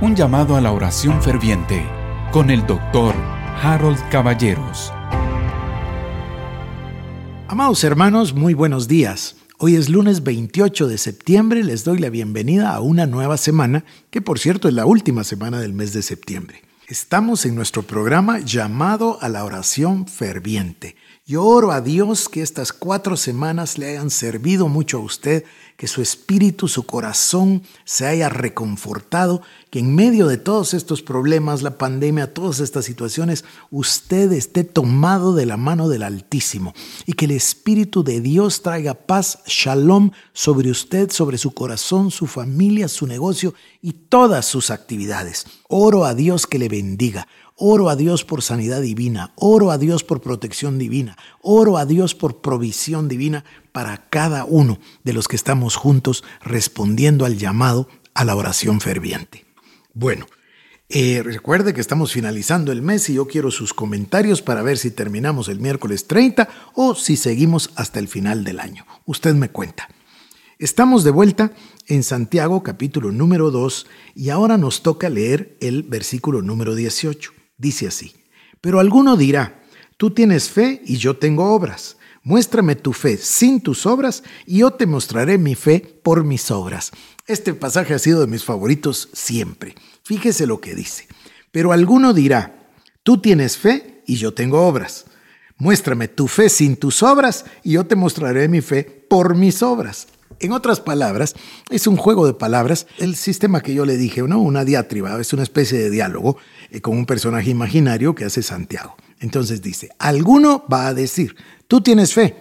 Un llamado a la oración ferviente con el doctor Harold Caballeros. Amados hermanos, muy buenos días. Hoy es lunes 28 de septiembre, les doy la bienvenida a una nueva semana, que por cierto es la última semana del mes de septiembre. Estamos en nuestro programa llamado a la oración ferviente. Yo oro a Dios que estas cuatro semanas le hayan servido mucho a usted, que su espíritu, su corazón se haya reconfortado, que en medio de todos estos problemas, la pandemia, todas estas situaciones, usted esté tomado de la mano del Altísimo y que el Espíritu de Dios traiga paz, shalom sobre usted, sobre su corazón, su familia, su negocio y todas sus actividades. Oro a Dios que le bendiga. Oro a Dios por sanidad divina, oro a Dios por protección divina, oro a Dios por provisión divina para cada uno de los que estamos juntos respondiendo al llamado a la oración ferviente. Bueno, eh, recuerde que estamos finalizando el mes y yo quiero sus comentarios para ver si terminamos el miércoles 30 o si seguimos hasta el final del año. Usted me cuenta. Estamos de vuelta en Santiago capítulo número 2 y ahora nos toca leer el versículo número 18. Dice así, pero alguno dirá, tú tienes fe y yo tengo obras. Muéstrame tu fe sin tus obras y yo te mostraré mi fe por mis obras. Este pasaje ha sido de mis favoritos siempre. Fíjese lo que dice. Pero alguno dirá, tú tienes fe y yo tengo obras. Muéstrame tu fe sin tus obras y yo te mostraré mi fe por mis obras. En otras palabras, es un juego de palabras, el sistema que yo le dije, ¿no? una diatriba, es una especie de diálogo eh, con un personaje imaginario que hace Santiago. Entonces dice, alguno va a decir, tú tienes fe,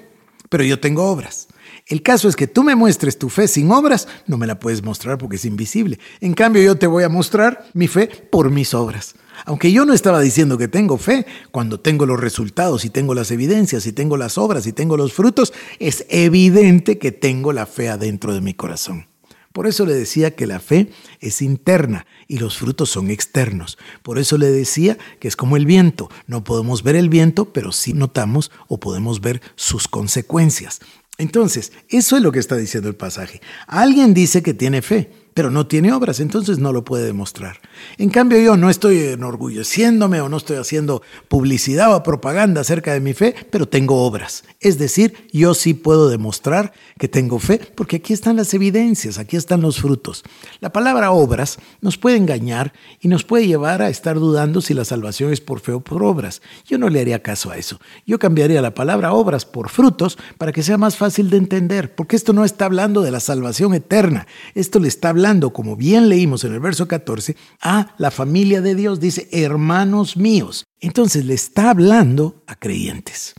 pero yo tengo obras. El caso es que tú me muestres tu fe sin obras, no me la puedes mostrar porque es invisible. En cambio, yo te voy a mostrar mi fe por mis obras. Aunque yo no estaba diciendo que tengo fe, cuando tengo los resultados y tengo las evidencias y tengo las obras y tengo los frutos, es evidente que tengo la fe adentro de mi corazón. Por eso le decía que la fe es interna y los frutos son externos. Por eso le decía que es como el viento. No podemos ver el viento, pero sí notamos o podemos ver sus consecuencias. Entonces, eso es lo que está diciendo el pasaje. Alguien dice que tiene fe, pero no tiene obras, entonces no lo puede demostrar. En cambio yo no estoy enorgulleciéndome o no estoy haciendo publicidad o propaganda acerca de mi fe, pero tengo obras. Es decir, yo sí puedo demostrar que tengo fe porque aquí están las evidencias, aquí están los frutos. La palabra obras nos puede engañar y nos puede llevar a estar dudando si la salvación es por fe o por obras. Yo no le haría caso a eso. Yo cambiaría la palabra obras por frutos para que sea más fácil de entender, porque esto no está hablando de la salvación eterna, esto le está hablando como bien leímos en el verso 14, a la familia de Dios, dice, hermanos míos. Entonces le está hablando a creyentes.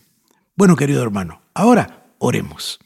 Bueno, querido hermano, ahora oremos.